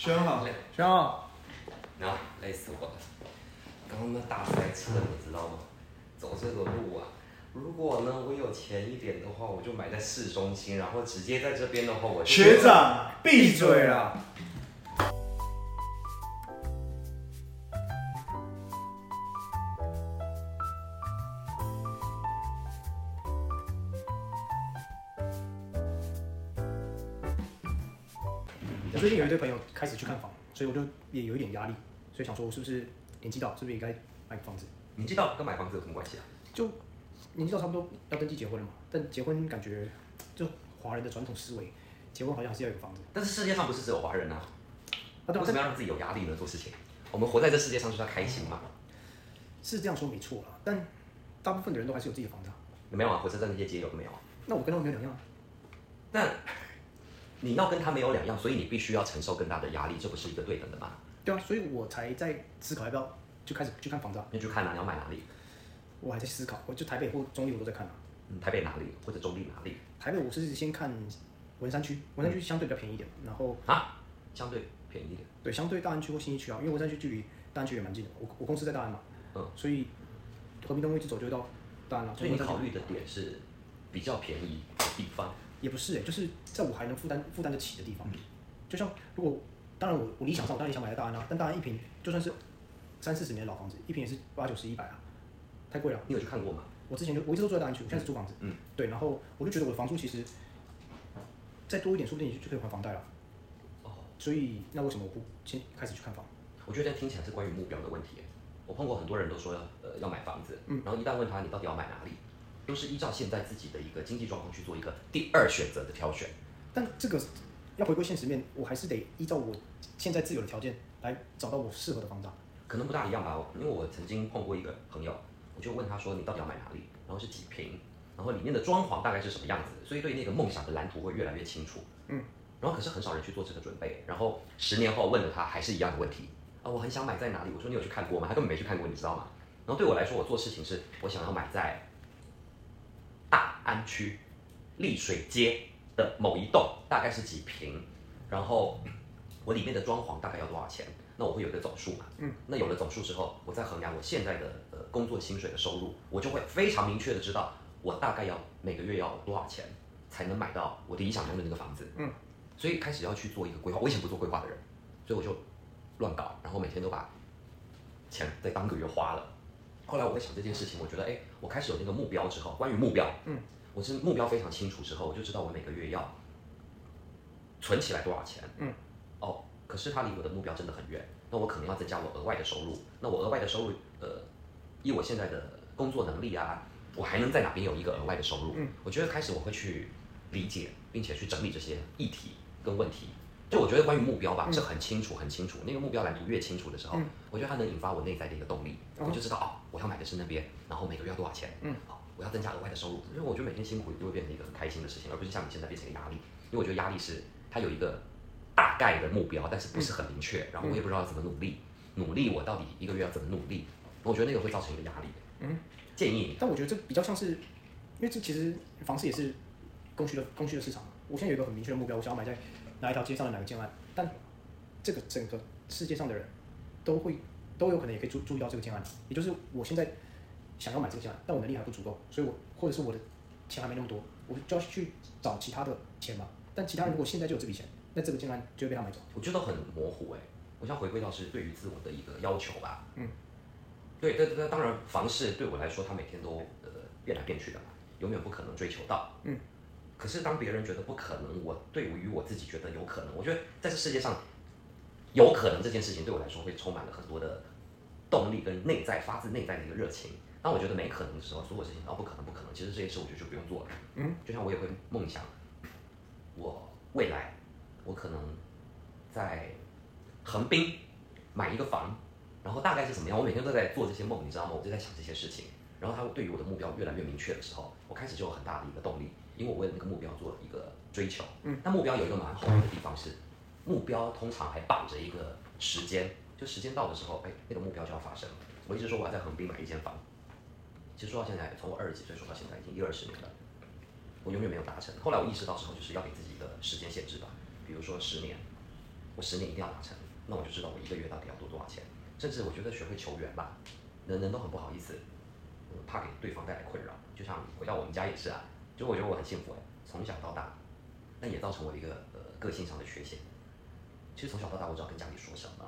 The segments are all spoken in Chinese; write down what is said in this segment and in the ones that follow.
选好，选好，啊累死我了。刚刚那大塞车，你知道吗？走这个路啊，如果呢我有钱一点的话，我就买在市中心，然后直接在这边的话，我就学长闭嘴啦！我最近有一堆朋友开始去看房，所以我就也有一点压力，所以想说我是不是年纪到，是不是也该买个房子？年纪到跟买房子有什么关系啊？就年纪到差不多要登记结婚了嘛，但结婚感觉就华人的传统思维，结婚好像还是要有个房子但是世界上不是只有华人啊，啊，为什么要让自己有压力呢？做事情，我们活在这世界上就是要开心嘛。是这样说没错啦，但大部分的人都还是有自己的房子啊，没有啊，火车站那些街有都没有啊。那我跟他们没有两样啊，但你要跟他没有两样，所以你必须要承受更大的压力，这不是一个对等的吗？对啊，所以我才在思考要不要就开始去看房子啊，你去看啊，你要买哪里？我还在思考，我就台北或中立我都在看啊，嗯，台北哪里或者中立哪里台北我是先看文山区，文山区相对比较便宜一点，然后啊？相对便宜一点。对，相对大安区或新一区啊，因为文山区距离大安区也蛮近的，我我公司在大安嘛，嗯，所以和平东路一直走就会到大安了。所以你考虑的点是比较便宜的地方。也不是哎、就是在我还能负担负担得起的地方。就像如果当然我我理想上我当然也想买在大安啊，但大安一平就算是三四十年的老房子，一平也是八九十一百啊，太贵了。你有去看过吗？我之前就我一直都住在大安区，我现在是租房子，嗯，对，然后我就觉得我的房租其实再多一点，说不定就就可以还房贷了。哦，所以那为什么我不先开始去看房？我觉得这听起来是关于目标的问题耶。我碰过很多人都说要呃要买房子，嗯，然后一旦问他你到底要买哪里，都是依照现在自己的一个经济状况去做一个第二选择的挑选。但这个要回归现实面，我还是得依照我现在自有的条件来找到我适合的房子啊。可能不大一样吧，因为我曾经碰过一个朋友，我就问他说你到底要买哪里，然后是几平，然后里面的装潢大概是什么样子，所以对那个梦想的蓝图会越来越清楚。嗯，然后可是很少人去做这个准备，然后十年后问了他还是一样的问题啊，我很想买在哪里，我说你有去看过吗？他根本没去看过，你知道吗？然后对我来说，我做事情是我想要买在大安区丽水街的某一栋，大概是几平，然后我里面的装潢大概要多少钱？那我会有一个总数嘛，嗯，那有了总数之后，我再衡量我现在的呃工作薪水的收入，我就会非常明确的知道我大概要每个月要多少钱才能买到我理想中的那个房子，嗯，所以开始要去做一个规划。我以前不做规划的人，所以我就乱搞，然后每天都把钱在当个月花了。后来我在想这件事情，我觉得，哎，我开始有那个目标之后，关于目标，嗯，我是目标非常清楚之后，我就知道我每个月要存起来多少钱，嗯，哦，可是它离我的目标真的很远，那我可能要增加我额外的收入，那我额外的收入，呃，以我现在的工作能力啊，我还能在哪边有一个额外的收入？嗯，我觉得开始我会去理解，并且去整理这些议题跟问题。就我觉得关于目标吧，是很清楚很清楚。那个目标蓝图越清楚的时候，我觉得它能引发我内在的一个动力，我就知道哦，我要买的是那边，然后每个月要多少钱，嗯，哦，我要增加额外的收入。因为我觉得每天辛苦就会变成一个很开心的事情，而不是像你现在变成一个压力。因为我觉得压力是它有一个大概的目标，但是不是很明确，然后我也不知道要怎么努力，努力我到底一个月要怎么努力，我觉得那个会造成一个压力。嗯，建议你但我觉得这比较像是，因为这其实房市也是供需的供需的市场。我现在有一个很明确的目标，我想要买在哪一条街上的哪个建案，但这个整个世界上的人都会都有可能也可以注注意到这个建案，也就是我现在想要买这个建案，但我能力还不足够，所以我或者是我的钱还没那么多，我就要去找其他的钱嘛。但其他人如果现在就有这笔钱，那这个建案就会被他买走。我觉得很模糊哎、我想回归到是对于自我的一个要求吧。嗯，对对对，当然房市对我来说，它每天都呃变来变去的嘛，永远不可能追求到。嗯，可是当别人觉得不可能，我对于我自己觉得有可能，我觉得在这世界上有可能这件事情对我来说会充满了很多的动力跟内在发自内在的一个热情。当我觉得没可能的时候，所有事情哦不可能不可能，其实这些事我觉得就不用做了。嗯，就像我也会梦想，我未来我可能在横滨买一个房，然后大概是怎么样？我每天都在做这些梦，你知道吗？我就在想这些事情。然后它对于我的目标越来越明确的时候，我开始就有很大的一个动力，因为我为了那个目标做了一个追求。嗯，那目标有一个蛮好玩的地方是，目标通常还绑着一个时间，就时间到的时候，哎，那个目标就要发生了。我一直说我要在横滨买一间房，其实说到现在，从我二十几岁说到现在，已经一二十年了，我永远没有达成。后来我意识到之后，就是要给自己一个时间限制吧，比如说十年，我十年一定要达成，那我就知道我一个月到底要多多少钱。甚至我觉得学会求援吧，人人都很不好意思，怕给对方带来困扰。就像回到我们家也是啊，就我觉得我很幸福哎，从小到大，但也造成我一个呃个性上的缺陷。其实从小到大我知道跟家里说什么，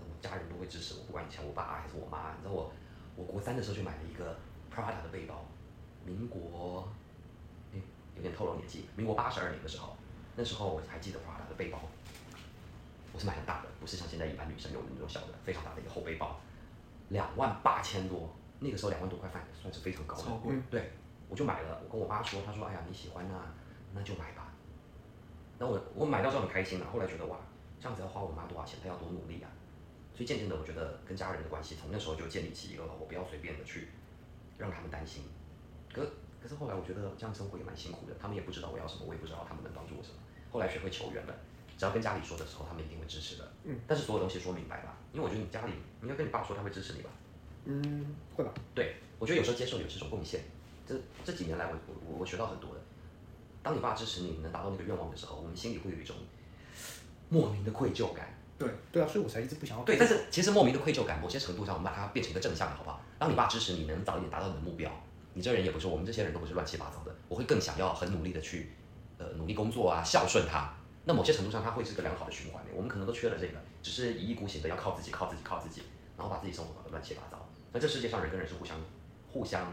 我家人都会支持我，不管以前我爸还是我妈。你知道我，我国三的时候就买了一个 Prada 的背包，民国，哎，有点透露年纪，民国八十二年的时候，那时候我还记得 Prada 的背包，我是买很大的，不是像现在一般女生用的那种小的，非常大的一个厚背包，两万八千多，那个时候两万多块饭算是非常高的，超贵。对，我就买了，我跟我妈说，她说，哎呀你喜欢那那就买吧。那我我买到之后很开心啊，后来觉得哇，这样子要花我妈多少钱，她要多努力啊。所以渐渐的，我觉得跟家人的关系从那时候就建立起一个，我不要随便的去让他们担心。可可是后来我觉得这样生活也蛮辛苦的，他们也不知道我要什么，我也不知道他们能帮助我什么。后来学会求援了，只要跟家里说的时候，他们一定会支持的。嗯。但是所有东西说明白吧，因为我觉得你家里应该跟你爸说，他会支持你吧。嗯，会吧？对，我觉得有时候接受也是一种贡献，这这几年来我我我学到很多的。当你爸支持你能达到那个愿望的时候，我们心里会有一种莫名的愧疚感。对，对啊，所以我才一直不想要。对，但是其实莫名的愧疚感，某些程度上我们把它变成一个正向的，好不好？当你爸支持你能早一点达到你的目标，你这人也不是我们这些人都不是乱七八糟的，我会更想要很努力的去呃努力工作啊，孝顺他。那某些程度上，他会是个良好的循环。我们可能都缺了这个，只是一意孤行的要靠自己，靠自己，靠自己，然后把自己生活搞得乱七八糟。那这世界上人跟人是互相互相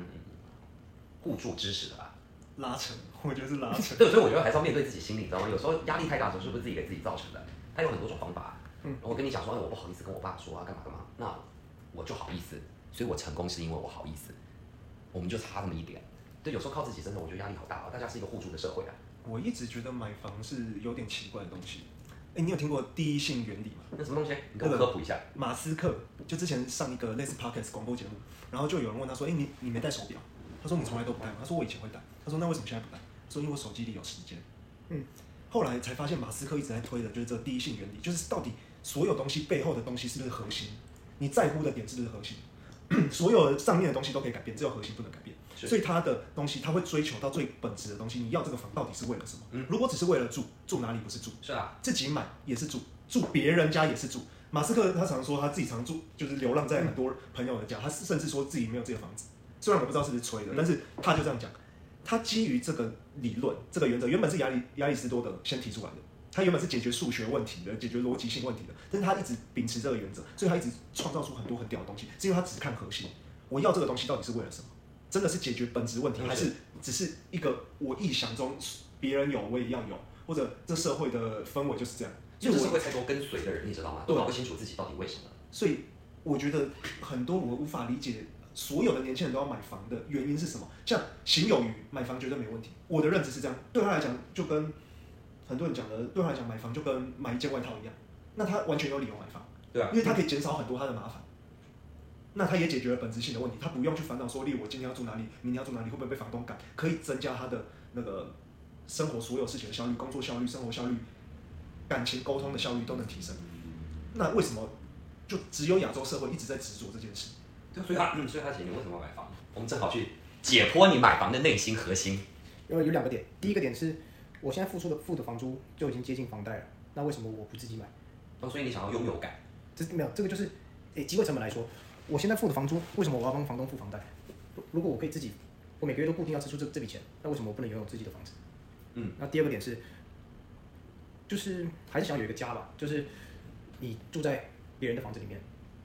互助支持的吧？拉扯，我觉得是拉扯。对，所以我觉得还是要面对自己心理，你知道吗？有时候压力太大的时候，是不是自己给自己造成的？它有很多种方法。嗯，我跟你讲说，哎，我不好意思跟我爸说啊，干嘛干嘛，那我就好意思，所以我成功是因为我好意思，我们就差那么一点。对，有时候靠自己真的，我觉得压力好大啊。大家是一个互助的社会啊。我一直觉得买房是有点奇怪的东西。哎，你有听过第一性原理吗？那什么东西？你跟我科普一下。马斯克就之前上一个类似 podcast 广播节目，然后就有人问他说：“哎，你你没戴手表？”他说：“你从来都不戴吗？”他说：“我以前会戴。”他说：“那为什么现在不戴？”说：“因为我手机里有时间。”嗯，后来才发现马斯克一直在推的就是这个第一性原理，就是到底所有东西背后的东西是不是核心？你在乎的点是不是核心？所有上面的东西都可以改变，只有核心不能改变。所以他的东西，他会追求到最本质的东西。你要这个房到底是为了什么？嗯如果只是为了住，住哪里不是住？是啊，自己买也是住，住别人家也是住。马斯克他常说他自己常住，就是流浪在很多朋友的家，他甚至说自己没有自己的房子。虽然我不知道是不是吹的，嗯但是他就这样讲。他基于这个理论、这个原则，原本是亚里亚里士多德先提出来的。他原本是解决数学问题的，解决逻辑性问题的，但是他一直秉持这个原则，所以他一直创造出很多很屌的东西，是因为他只看核心。我要这个东西到底是为了什么？真的是解决本质问题，嗯还是只是一个我臆想中别人有我也要有，或者这社会的氛围就是这样？因为这所以我社会太多跟随的人，你知道吗？都搞不清楚自己到底为什么。所以我觉得很多我无法理解，所有的年轻人都要买房的原因是什么？像行有余，买房绝对没问题。我的认知是这样，对他来讲就跟很多人讲的，对他来讲买房就跟买一件外套一样，那他完全有理由买房，对啊因为他可以减少很多他的麻烦。那他也解决了本质性的问题，他不用去烦恼说，例如我今天要住哪里，明天要住哪里，会不会被房东赶，可以增加他的那个生活所有事情的效率、工作效率、生活效率、感情沟通的效率都能提升。那为什么就只有亚洲社会一直在执着这件事？对，所以他，嗯，所以他姐，你为什么要买房？我们正好去解剖你买房的内心核心。因为有两个点，第一个点是我现在付出的付的房租就已经接近房贷了，那为什么我不自己买？哦，所以你想要拥有感，这没有这个就是，诶，机会成本来说，我现在付的房租，为什么我要帮房东付房贷？如如果我可以自己，我每个月都固定要支出这这笔钱，那为什么我不能拥有自己的房子？嗯，那第二个点是，就是还是想有一个家吧，就是你住在别人的房子里面，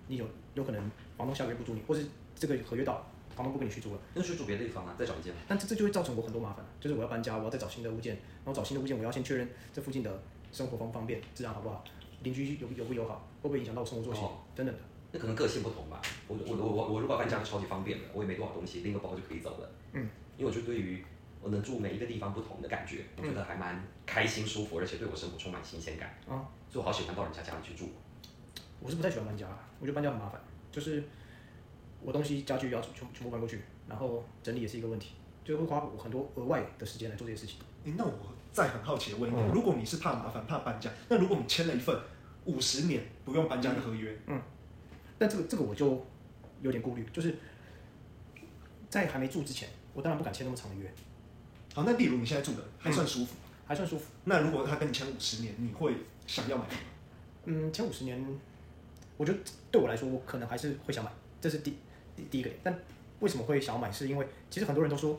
你有有可能房东下个月不租你，或是这个合约到房东不跟你续租了。那就去住别的地方啊，再找一间。但这这就会造成我很多麻烦，就是我要搬家，我要再找新的物件，然后找新的物件，我要先确认这附近的生活方不方便，治安好不好，邻居友友不友好，会不会影响到我生活作息、哦等等的。那可能个性不同吧。我我我我我如果要搬家是超级方便的，我也没多少东西，拎个包就可以走了。嗯，因为我觉得对于我能住每一个地方不同的感觉，我觉得还蛮开心舒服，而且对我生活充满新鲜感。啊，所以我好喜欢到人家家里去住。我是不太喜欢搬家，我觉得搬家很麻烦，就是我东西家具要全全部搬过去，然后整理也是一个问题，就会花我很多额外的时间来做这些事情。诶那我再很好奇的问一点，嗯如果你是怕麻烦、怕搬家，那如果你签了一份五十年不用搬家的合约，嗯但这个这个我就有点顾虑，就是在还没住之前，我当然不敢签那么长的约，好，那例如你现在住的还算舒服，还算舒服。那如果他跟你签五十年，你会想要买？嗯，前五十年，我觉得对我来说，我可能还是会想买，这是第第第一个点。但为什么会想要买？是因为其实很多人都说，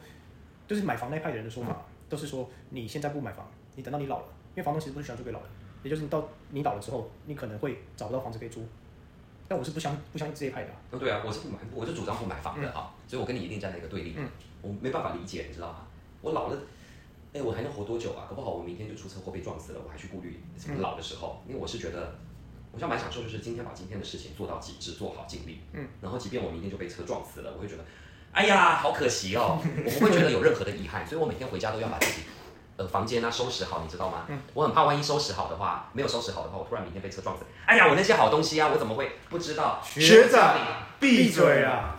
就是买房那一派的人的说法，都是说你现在不买房，你等到你老了，因为房东其实不是喜欢租给老人，也就是你到你老了之后，你可能会找不到房子可以租。但我是不相不相信这一派的啊、哦，对啊，我是不买，我是主张不买房的啊，所以我跟你一定站在一个对立。嗯我没办法理解，你知道吗？我老了，哎，我还能活多久啊？搞不好我明天就出车祸被撞死了，我还去顾虑什么老的时候？因为我是觉得，我现在蛮享受，就是今天把今天的事情做到极致，做好尽力。嗯，然后即便我明天就被车撞死了，我会觉得，哎呀，好可惜哦，我不会觉得有任何的遗憾，所以我每天回家都要把自己。呃，房间啊收拾好，你知道吗？嗯，我很怕万一收拾好的话，没有收拾好的话，我突然明天被车撞死。哎呀，我那些好东西啊，我怎么会不知道？学长闭嘴啊！